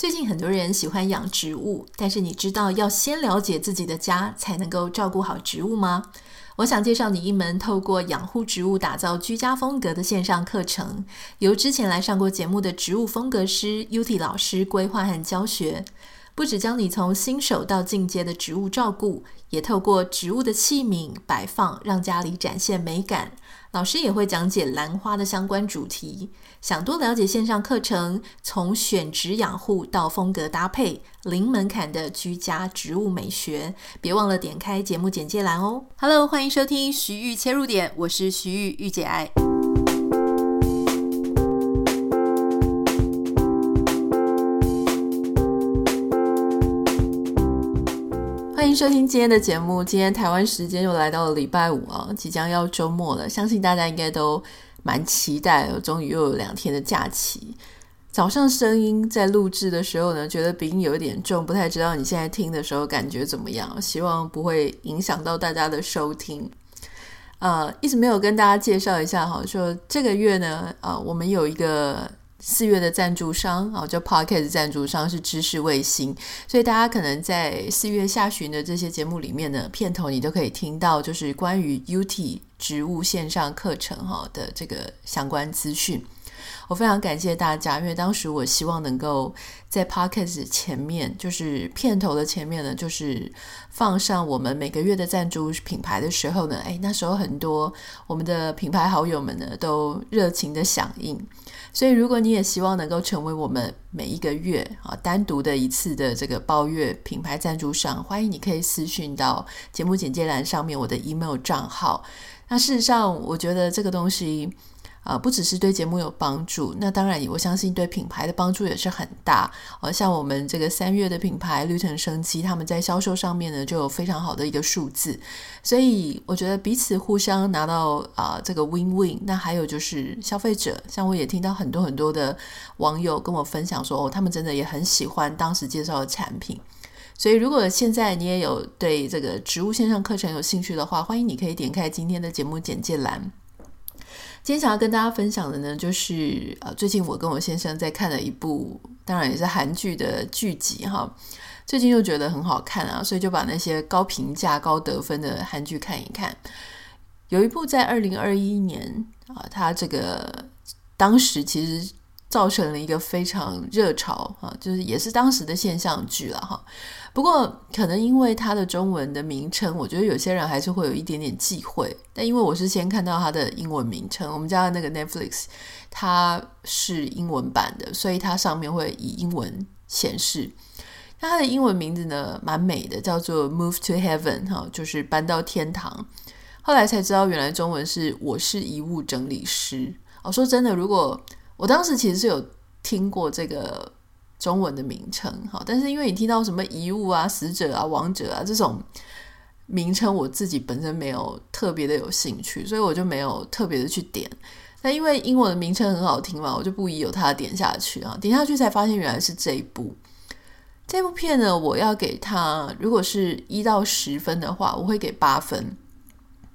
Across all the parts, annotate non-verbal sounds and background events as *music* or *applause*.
最近很多人喜欢养植物，但是你知道要先了解自己的家，才能够照顾好植物吗？我想介绍你一门透过养护植物打造居家风格的线上课程，由之前来上过节目的植物风格师 Uti 老师规划和教学。不只教你从新手到进阶的植物照顾，也透过植物的器皿摆放，让家里展现美感。老师也会讲解兰花的相关主题。想多了解线上课程，从选植养护到风格搭配，零门槛的居家植物美学，别忘了点开节目简介栏哦。Hello，欢迎收听徐玉切入点，我是徐玉，御姐爱。欢迎收听今天的节目。今天台湾时间又来到了礼拜五啊，即将要周末了，相信大家应该都蛮期待，终于又有两天的假期。早上声音在录制的时候呢，觉得鼻音有一点重，不太知道你现在听的时候感觉怎么样？希望不会影响到大家的收听。呃，一直没有跟大家介绍一下哈，说这个月呢，呃，我们有一个。四月的赞助商啊，就 Podcast 赞助商是知识卫星，所以大家可能在四月下旬的这些节目里面呢，片头你都可以听到，就是关于 UT 植物线上课程哈的这个相关资讯。我非常感谢大家，因为当时我希望能够在 Podcast 前面，就是片头的前面呢，就是放上我们每个月的赞助品牌的时候呢，哎，那时候很多我们的品牌好友们呢都热情的响应。所以，如果你也希望能够成为我们每一个月啊单独的一次的这个包月品牌赞助商，欢迎你可以私讯到节目简介栏上面我的 email 账号。那事实上，我觉得这个东西。啊，不只是对节目有帮助，那当然，我相信对品牌的帮助也是很大。呃，像我们这个三月的品牌绿藤生机，他们在销售上面呢就有非常好的一个数字，所以我觉得彼此互相拿到啊这个 win win。那还有就是消费者，像我也听到很多很多的网友跟我分享说，哦，他们真的也很喜欢当时介绍的产品。所以如果现在你也有对这个植物线上课程有兴趣的话，欢迎你可以点开今天的节目简介栏。今天想要跟大家分享的呢，就是呃，最近我跟我先生在看了一部，当然也是韩剧的剧集哈。最近又觉得很好看啊，所以就把那些高评价、高得分的韩剧看一看。有一部在二零二一年啊，它这个当时其实造成了一个非常热潮啊，就是也是当时的现象剧了哈。不过，可能因为它的中文的名称，我觉得有些人还是会有一点点忌讳。但因为我是先看到它的英文名称，我们家的那个 Netflix 它是英文版的，所以它上面会以英文显示。那它的英文名字呢，蛮美的，叫做 Move to Heaven，哈，就是搬到天堂。后来才知道，原来中文是我是遗物整理师。我说真的，如果我当时其实是有听过这个。中文的名称，好，但是因为你听到什么遗物啊、死者啊、亡者啊这种名称，我自己本身没有特别的有兴趣，所以我就没有特别的去点。那因为英文的名称很好听嘛，我就不疑有他点下去啊，点下去才发现原来是这一部。这部片呢，我要给他，如果是一到十分的话，我会给八分，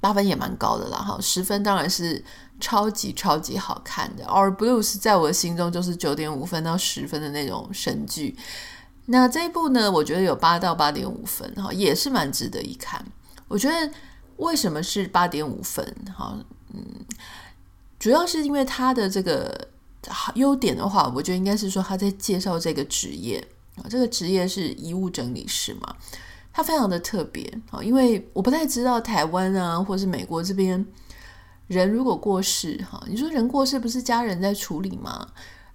八分也蛮高的啦。哈，十分当然是。超级超级好看的《or Blues》在我的心中就是九点五分到十分的那种神剧。那这一部呢，我觉得有八到八点五分，哈，也是蛮值得一看。我觉得为什么是八点五分？哈，嗯，主要是因为他的这个优点的话，我觉得应该是说他在介绍这个职业，这个职业是遗物整理师嘛，他非常的特别啊，因为我不太知道台湾啊，或是美国这边。人如果过世，哈，你说人过世不是家人在处理吗？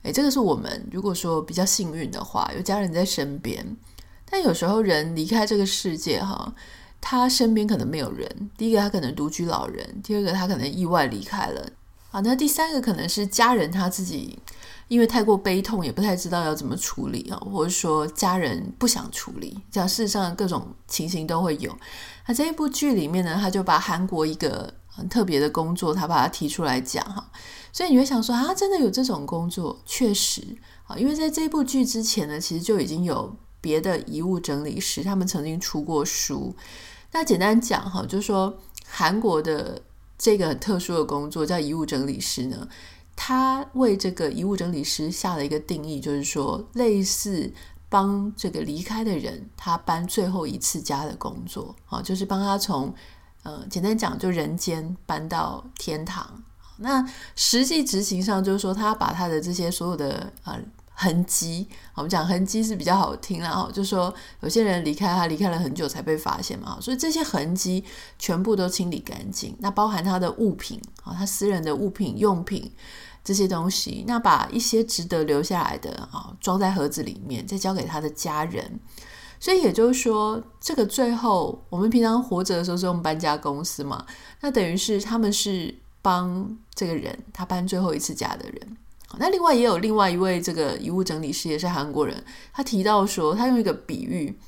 诶，这个是我们如果说比较幸运的话，有家人在身边。但有时候人离开这个世界，哈，他身边可能没有人。第一个，他可能独居老人；第二个，他可能意外离开了。啊，那第三个可能是家人他自己因为太过悲痛，也不太知道要怎么处理啊，或者说家人不想处理，这样事实上各种情形都会有。那这一部剧里面呢，他就把韩国一个。很特别的工作，他把它提出来讲哈，所以你会想说啊，真的有这种工作？确实啊，因为在这部剧之前呢，其实就已经有别的遗物整理师，他们曾经出过书。那简单讲哈，就是说韩国的这个很特殊的工作叫遗物整理师呢，他为这个遗物整理师下了一个定义，就是说类似帮这个离开的人他搬最后一次家的工作啊，就是帮他从呃简单讲就人间搬到天堂。那实际执行上就是说，他把他的这些所有的呃。痕迹，我们讲痕迹是比较好听，然后就说有些人离开，他离开了很久才被发现嘛，所以这些痕迹全部都清理干净。那包含他的物品啊，他私人的物品、用品这些东西，那把一些值得留下来的啊，装在盒子里面，再交给他的家人。所以也就是说，这个最后我们平常活着的时候是用搬家公司嘛，那等于是他们是帮这个人他搬最后一次家的人。那另外也有另外一位这个遗物整理师，也是韩国人。他提到说，他用一个比喻，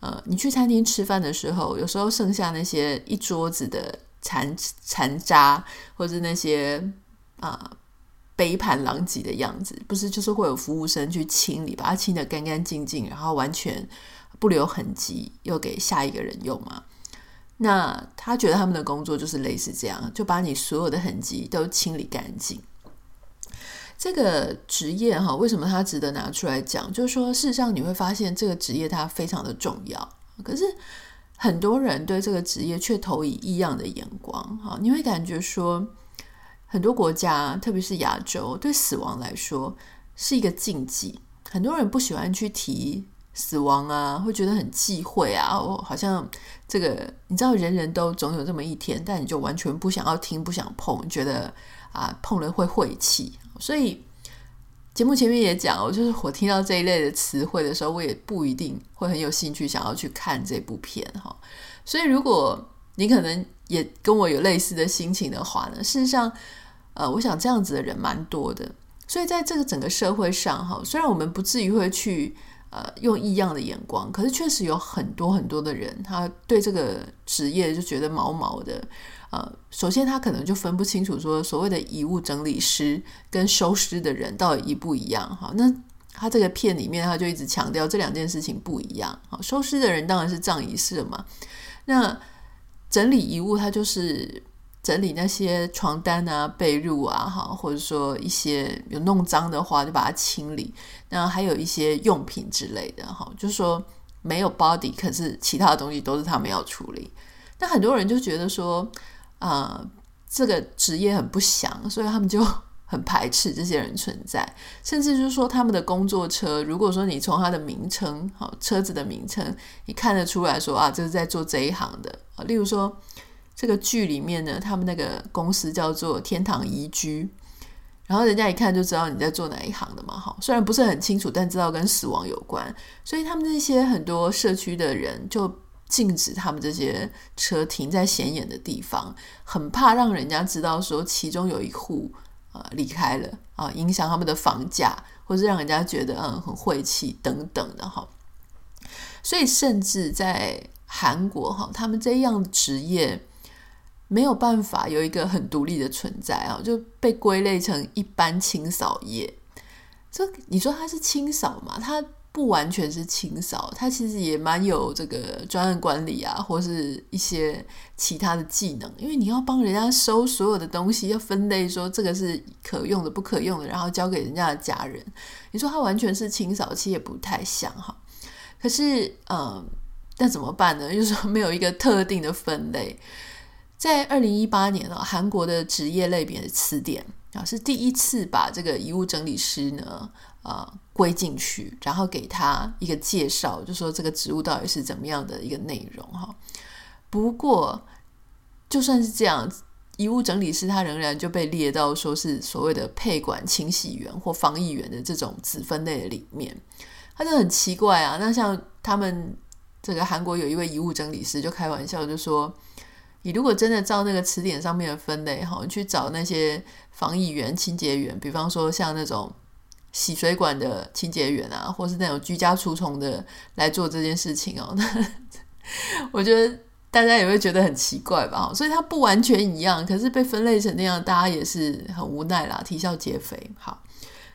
呃，你去餐厅吃饭的时候，有时候剩下那些一桌子的残残渣，或者那些啊、杯盘狼藉的样子，不是就是会有服务生去清理，把它清得干干净净，然后完全不留痕迹，又给下一个人用嘛？那他觉得他们的工作就是类似这样，就把你所有的痕迹都清理干净。这个职业哈，为什么它值得拿出来讲？就是说，事实上你会发现这个职业它非常的重要，可是很多人对这个职业却投以异样的眼光哈。你会感觉说，很多国家，特别是亚洲，对死亡来说是一个禁忌，很多人不喜欢去提死亡啊，会觉得很忌讳啊。我好像这个，你知道，人人都总有这么一天，但你就完全不想要听，不想碰，觉得啊，碰了会晦气。所以节目前面也讲，我就是我听到这一类的词汇的时候，我也不一定会很有兴趣想要去看这部片哈。所以如果你可能也跟我有类似的心情的话呢，事实上，呃，我想这样子的人蛮多的。所以在这个整个社会上哈，虽然我们不至于会去呃用异样的眼光，可是确实有很多很多的人，他对这个职业就觉得毛毛的。呃，首先他可能就分不清楚说所谓的遗物整理师跟收尸的人到底一不一样哈。那他这个片里面他就一直强调这两件事情不一样。好，收尸的人当然是葬仪社嘛，那整理遗物他就是整理那些床单啊、被褥啊，哈，或者说一些有弄脏的话就把它清理。那还有一些用品之类的哈，就说没有 body，可是其他的东西都是他们要处理。那很多人就觉得说。啊、呃，这个职业很不祥，所以他们就 *laughs* 很排斥这些人存在，甚至就是说他们的工作车，如果说你从他的名称，好车子的名称，你看得出来说啊，这是在做这一行的。例如说这个剧里面呢，他们那个公司叫做天堂宜居，然后人家一看就知道你在做哪一行的嘛，哈，虽然不是很清楚，但知道跟死亡有关，所以他们那些很多社区的人就。禁止他们这些车停在显眼的地方，很怕让人家知道说其中有一户啊、呃、离开了啊、影响他们的房价，或是让人家觉得嗯很晦气等等的哈。所以甚至在韩国哈，他们这样的职业没有办法有一个很独立的存在啊，就被归类成一般清扫业。这你说他是清扫吗？他不完全是清扫，它其实也蛮有这个专案管理啊，或是一些其他的技能。因为你要帮人家收所有的东西，要分类说这个是可用的、不可用的，然后交给人家的家人。你说它完全是清扫，其实也不太像哈。可是，嗯，那怎么办呢？*laughs* 就是说没有一个特定的分类。在二零一八年啊，韩国的职业类别的词典啊，是第一次把这个遗物整理师呢。啊，归进去，然后给他一个介绍，就说这个职务到底是怎么样的一个内容哈。不过，就算是这样，遗物整理师他仍然就被列到说是所谓的配管清洗员或防疫员的这种子分类的里面，他就很奇怪啊。那像他们这个韩国有一位遗物整理师就开玩笑就说，你如果真的照那个词典上面的分类哈，你去找那些防疫员、清洁员，比方说像那种。洗水管的清洁员啊，或是那种居家除虫的来做这件事情哦，*laughs* 我觉得大家也会觉得很奇怪吧？所以它不完全一样，可是被分类成那样，大家也是很无奈啦，啼笑皆非。好，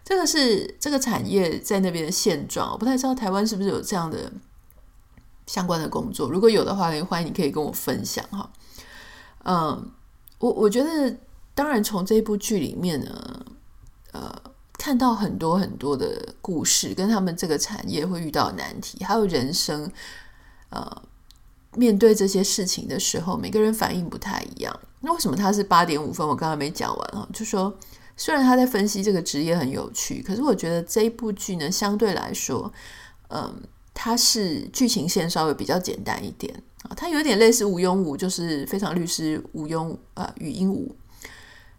这个是这个产业在那边的现状，我不太知道台湾是不是有这样的相关的工作，如果有的话，欢迎你可以跟我分享哈。嗯，我我觉得当然从这部剧里面呢。呃看到很多很多的故事，跟他们这个产业会遇到难题，还有人生，呃，面对这些事情的时候，每个人反应不太一样。那为什么他是八点五分？我刚刚没讲完啊，就说虽然他在分析这个职业很有趣，可是我觉得这一部剧呢，相对来说，嗯、呃，它是剧情线稍微比较简单一点啊，它有点类似禹英禑，就是《非常律师禹英啊禹英禑》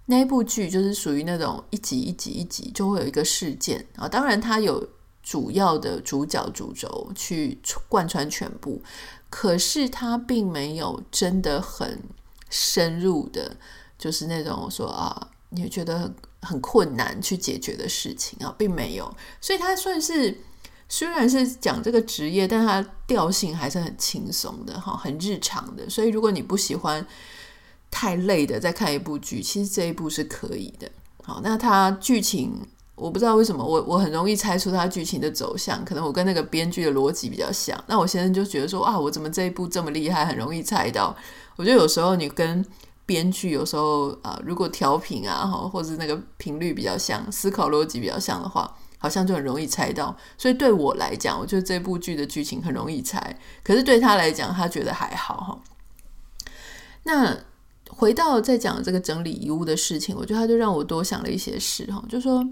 那一部剧，就是属于那种一集一集一集就会有一个事件啊，当然它有主要的主角主轴去贯穿全部，可是它并没有真的很。深入的，就是那种说啊，你觉得很很困难去解决的事情啊，并没有，所以它算是虽然是讲这个职业，但它调性还是很轻松的哈，很日常的。所以如果你不喜欢太累的，再看一部剧，其实这一部是可以的。好，那它剧情我不知道为什么，我我很容易猜出它剧情的走向，可能我跟那个编剧的逻辑比较像。那我现在就觉得说啊，我怎么这一部这么厉害，很容易猜到。我觉得有时候你跟编剧有时候啊、如果调频啊，或者那个频率比较像，思考逻辑比较像的话，好像就很容易猜到。所以对我来讲，我觉得这部剧的剧情很容易猜。可是对他来讲，他觉得还好哈。那回到在讲这个整理遗物的事情，我觉得他就让我多想了一些事哈，就说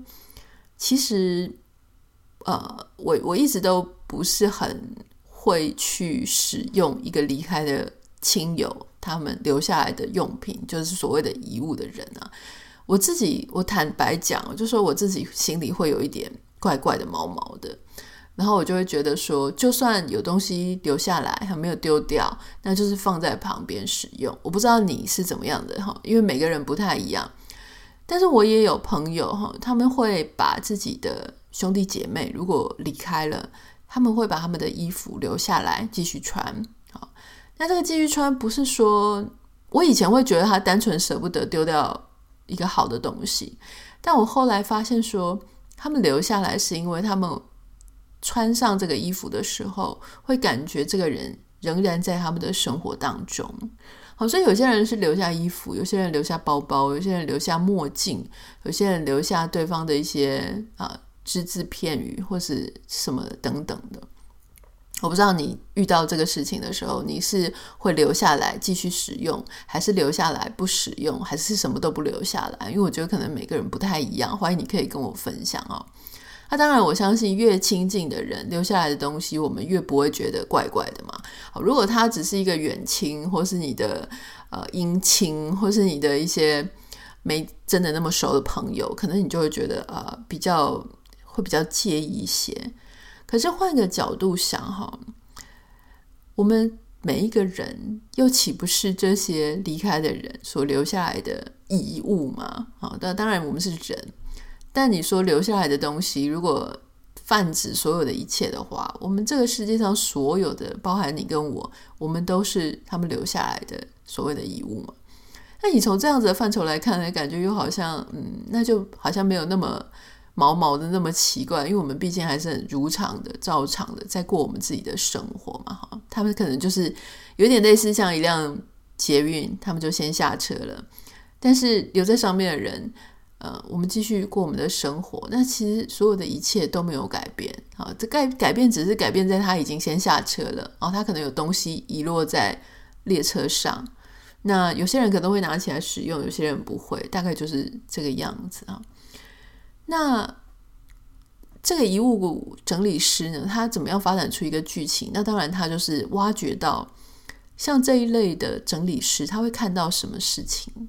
其实呃，我我一直都不是很会去使用一个离开的。亲友他们留下来的用品，就是所谓的遗物的人啊。我自己，我坦白讲，就说我自己心里会有一点怪怪的、毛毛的。然后我就会觉得说，就算有东西留下来还没有丢掉，那就是放在旁边使用。我不知道你是怎么样的哈，因为每个人不太一样。但是我也有朋友哈，他们会把自己的兄弟姐妹如果离开了，他们会把他们的衣服留下来继续穿。好那这个继续穿，不是说我以前会觉得他单纯舍不得丢掉一个好的东西，但我后来发现说，他们留下来是因为他们穿上这个衣服的时候，会感觉这个人仍然在他们的生活当中。好，所以有些人是留下衣服，有些人留下包包，有些人留下墨镜，有些人留下对方的一些啊只字片语或是什么等等的。我不知道你遇到这个事情的时候，你是会留下来继续使用，还是留下来不使用，还是什么都不留下来？因为我觉得可能每个人不太一样，欢迎你可以跟我分享哦。那当然，我相信越亲近的人留下来的东西，我们越不会觉得怪怪的嘛。好，如果他只是一个远亲，或是你的呃姻亲，或是你的一些没真的那么熟的朋友，可能你就会觉得呃比较会比较介意一些。可是换个角度想哈，我们每一个人又岂不是这些离开的人所留下来的遗物吗？啊，当当然我们是人，但你说留下来的东西，如果泛指所有的一切的话，我们这个世界上所有的，包含你跟我，我们都是他们留下来的所谓的遗物嘛？那你从这样子的范畴来看呢，感觉又好像，嗯，那就好像没有那么。毛毛的那么奇怪，因为我们毕竟还是很如常的、照常的在过我们自己的生活嘛，哈。他们可能就是有点类似像一辆捷运，他们就先下车了，但是留在上面的人，呃，我们继续过我们的生活。那其实所有的一切都没有改变，啊，这改改变只是改变在他已经先下车了，然后他可能有东西遗落在列车上。那有些人可能会拿起来使用，有些人不会，大概就是这个样子啊。那这个遗物整理师呢，他怎么样发展出一个剧情？那当然，他就是挖掘到像这一类的整理师，他会看到什么事情？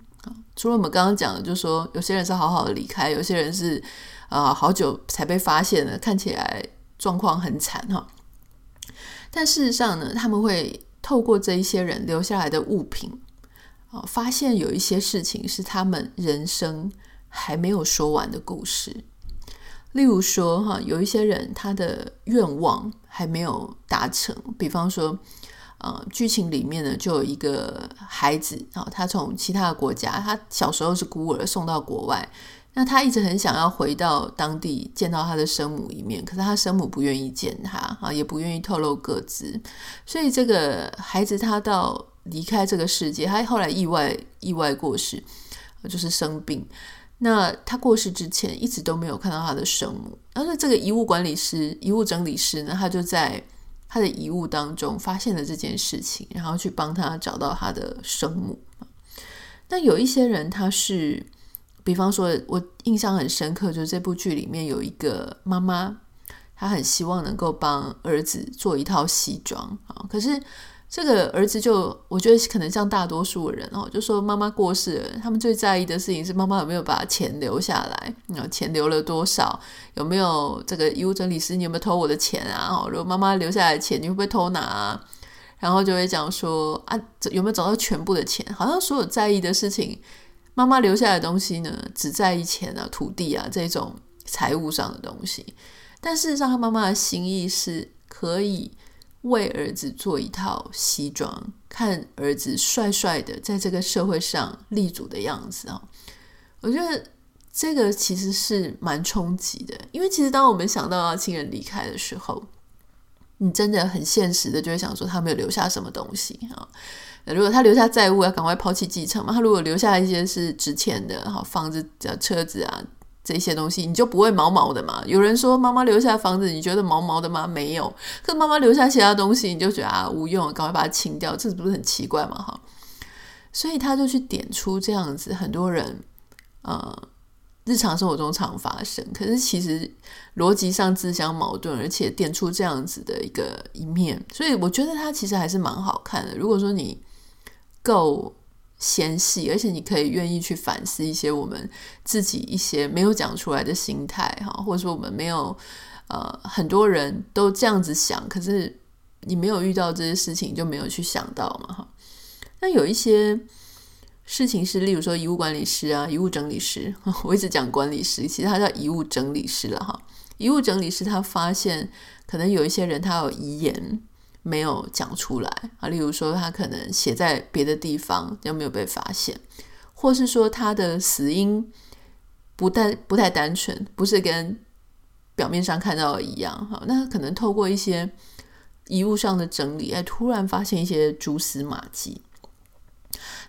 除了我们刚刚讲的，就是说有些人是好好的离开，有些人是啊好久才被发现的，看起来状况很惨哈。但事实上呢，他们会透过这一些人留下来的物品啊，发现有一些事情是他们人生。还没有说完的故事，例如说哈，有一些人他的愿望还没有达成，比方说，呃，剧情里面呢就有一个孩子啊，他从其他的国家，他小时候是孤儿，送到国外，那他一直很想要回到当地见到他的生母一面，可是他生母不愿意见他啊，也不愿意透露个资，所以这个孩子他到离开这个世界，他后来意外意外过世，就是生病。那他过世之前一直都没有看到他的生母，而且这个遗物管理师、遗物整理师呢，他就在他的遗物当中发现了这件事情，然后去帮他找到他的生母。那有一些人他是，比方说，我印象很深刻，就是这部剧里面有一个妈妈，她很希望能够帮儿子做一套西装啊，可是。这个儿子就，我觉得可能像大多数人哦，就说妈妈过世了，他们最在意的事情是妈妈有没有把钱留下来，啊，钱留了多少？有没有这个遗物整理师？你有没有偷我的钱啊？哦，如果妈妈留下来的钱，你会不会偷拿啊？然后就会讲说啊，有没有找到全部的钱？好像所有在意的事情，妈妈留下来的东西呢，只在意钱啊、土地啊这种财务上的东西，但事实上，他妈妈的心意是可以。为儿子做一套西装，看儿子帅帅的在这个社会上立足的样子啊！我觉得这个其实是蛮冲击的，因为其实当我们想到要亲人离开的时候，你真的很现实的就会想说他没有留下什么东西啊。如果他留下债务，要赶快抛弃继承嘛。他如果留下一些是值钱的，哈，房子、车子啊。这些东西你就不会毛毛的嘛？有人说妈妈留下房子，你觉得毛毛的吗？没有。可妈妈留下其他东西，你就觉得啊无用，赶快把它清掉，这不是很奇怪嘛？哈，所以他就去点出这样子，很多人呃日常生活中常发生，可是其实逻辑上自相矛盾，而且点出这样子的一个一面，所以我觉得他其实还是蛮好看的。如果说你够。纤细，而且你可以愿意去反思一些我们自己一些没有讲出来的心态哈，或者说我们没有呃很多人都这样子想，可是你没有遇到这些事情就没有去想到嘛哈。那有一些事情是，例如说遗物管理师啊、遗物整理师，*laughs* 我一直讲管理师，其实他叫遗物整理师了哈。遗物整理师他发现可能有一些人他有遗言。没有讲出来啊，例如说他可能写在别的地方，又没有被发现，或是说他的死因不太不太单纯，不是跟表面上看到的一样哈。那可能透过一些遗物上的整理，哎，突然发现一些蛛丝马迹。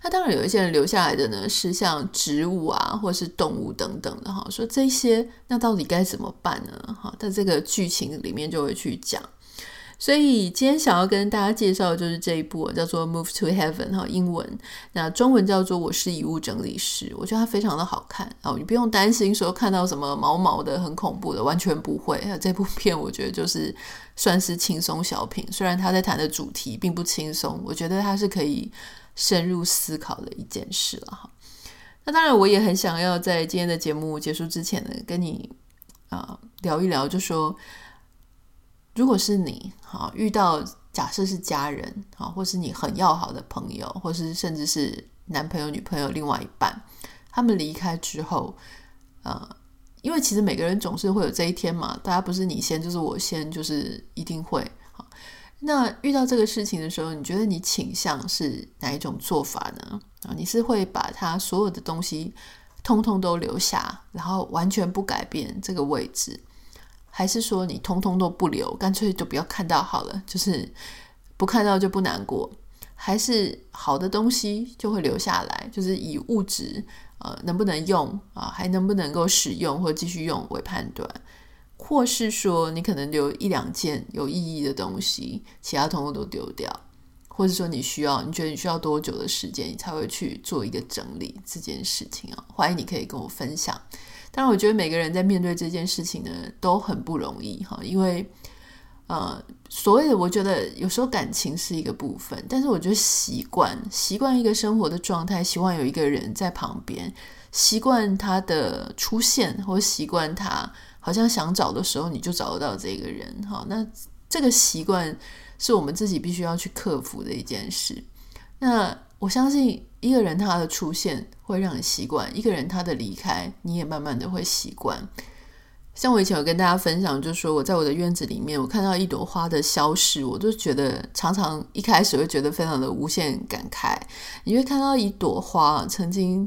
那当然有一些人留下来的呢，是像植物啊，或是动物等等的哈。说这些，那到底该怎么办呢？哈，在这个剧情里面就会去讲。所以今天想要跟大家介绍的就是这一部叫做《Move to Heaven》哈，英文那中文叫做《我是遗物整理师》，我觉得它非常的好看哦，你不用担心说看到什么毛毛的、很恐怖的，完全不会。这部片我觉得就是算是轻松小品，虽然他在谈的主题并不轻松，我觉得它是可以深入思考的一件事了哈。那当然，我也很想要在今天的节目结束之前呢，跟你啊、聊一聊，就说。如果是你，好遇到假设是家人，好，或是你很要好的朋友，或是甚至是男朋友、女朋友、另外一半，他们离开之后，呃，因为其实每个人总是会有这一天嘛，大家不是你先就是我先，就是一定会。好，那遇到这个事情的时候，你觉得你倾向是哪一种做法呢？啊，你是会把他所有的东西通通都留下，然后完全不改变这个位置？还是说你通通都不留，干脆就不要看到好了，就是不看到就不难过。还是好的东西就会留下来，就是以物质呃能不能用啊，还能不能够使用或继续用为判断。或是说你可能留一两件有意义的东西，其他通通都丢掉。或者说你需要，你觉得你需要多久的时间，你才会去做一个整理这件事情啊？欢迎你可以跟我分享。当然，我觉得每个人在面对这件事情呢，都很不容易哈，因为呃，所谓的我觉得有时候感情是一个部分，但是我觉得习惯，习惯一个生活的状态，习惯有一个人在旁边，习惯他的出现，或习惯他好像想找的时候你就找得到这个人哈，那这个习惯是我们自己必须要去克服的一件事。那我相信一个人他的出现会让你习惯，一个人他的离开你也慢慢的会习惯。像我以前有跟大家分享，就是说我在我的院子里面，我看到一朵花的消失，我就觉得常常一开始会觉得非常的无限感慨。你会看到一朵花曾经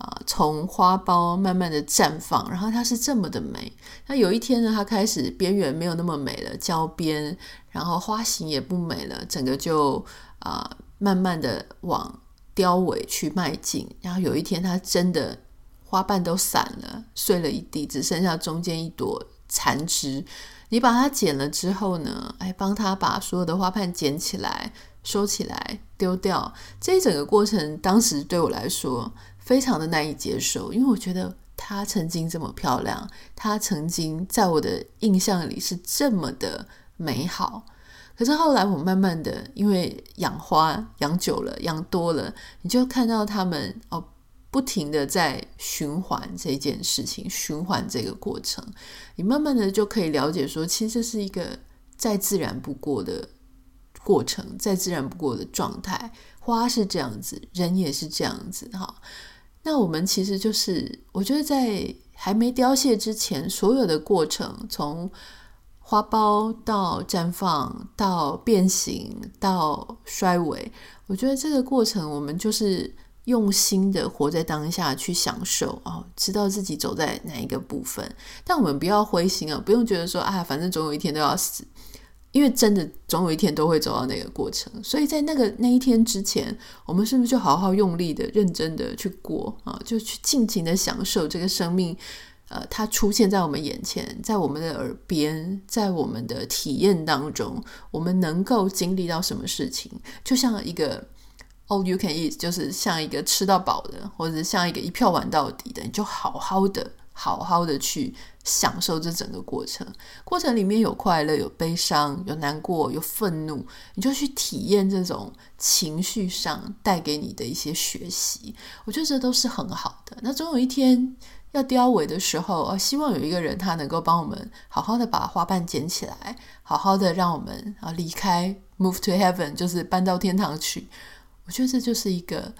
啊、从花苞慢慢的绽放，然后它是这么的美。那有一天呢，它开始边缘没有那么美了，焦边，然后花型也不美了，整个就啊。慢慢的往凋萎去迈进，然后有一天它真的花瓣都散了，碎了一地，只剩下中间一朵残枝。你把它剪了之后呢，哎，帮他把所有的花瓣捡起来、收起来、丢掉。这一整个过程，当时对我来说非常的难以接受，因为我觉得她曾经这么漂亮，她曾经在我的印象里是这么的美好。可是后来我慢慢的，因为养花养久了、养多了，你就看到他们哦。不停的在循环这件事情，循环这个过程，你慢慢的就可以了解说，其实这是一个再自然不过的过程，再自然不过的状态。花是这样子，人也是这样子，哈。那我们其实就是，我觉得在还没凋谢之前，所有的过程，从花苞到绽放，到变形，到衰萎，我觉得这个过程，我们就是。用心的活在当下，去享受哦，知道自己走在哪一个部分。但我们不要灰心啊，不用觉得说啊，反正总有一天都要死，因为真的总有一天都会走到那个过程。所以在那个那一天之前，我们是不是就好好用力的、认真的去过啊？就去尽情的享受这个生命，呃，它出现在我们眼前，在我们的耳边，在我们的体验当中，我们能够经历到什么事情，就像一个。All you can eat 就是像一个吃到饱的，或者像一个一票玩到底的，你就好好的、好好的去享受这整个过程。过程里面有快乐、有悲伤、有难过、有愤怒，你就去体验这种情绪上带给你的一些学习。我觉得这都是很好的。那总有一天要凋萎的时候，啊，希望有一个人他能够帮我们好好的把花瓣捡起来，好好的让我们啊离开，move to heaven，就是搬到天堂去。我觉得这就是一个，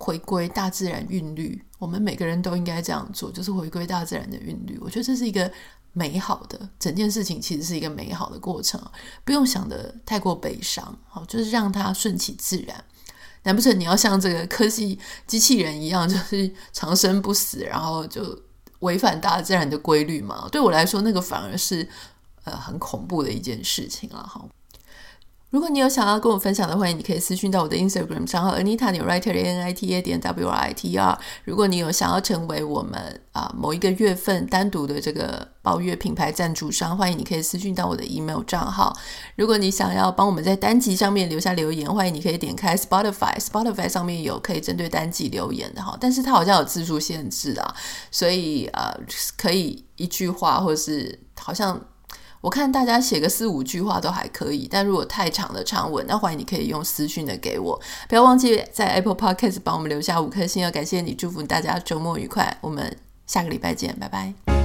回归大自然韵律。我们每个人都应该这样做，就是回归大自然的韵律。我觉得这是一个美好的，整件事情其实是一个美好的过程，不用想的太过悲伤，好，就是让它顺其自然。难不成你要像这个科技机器人一样，就是长生不死，然后就违反大自然的规律吗？对我来说，那个反而是呃很恐怖的一件事情了，哈。如果你有想要跟我分享的，欢迎你可以私讯到我的 Instagram 账号 Anita 点 Writer A N I T A 点 W R I T R。如果你有想要成为我们啊某一个月份单独的这个包月品牌赞助商，欢迎你可以私讯到我的 email 账号。如果你想要帮我们在单集上面留下留言，欢迎你可以点开 Spotify，Spotify 上面有可以针对单集留言的哈，但是它好像有字数限制啊，所以呃可以一句话或是好像。我看大家写个四五句话都还可以，但如果太长的长文，那欢迎你可以用私讯的给我。不要忘记在 Apple Podcast 帮我们留下五颗星，哦感谢你，祝福大家周末愉快。我们下个礼拜见，拜拜。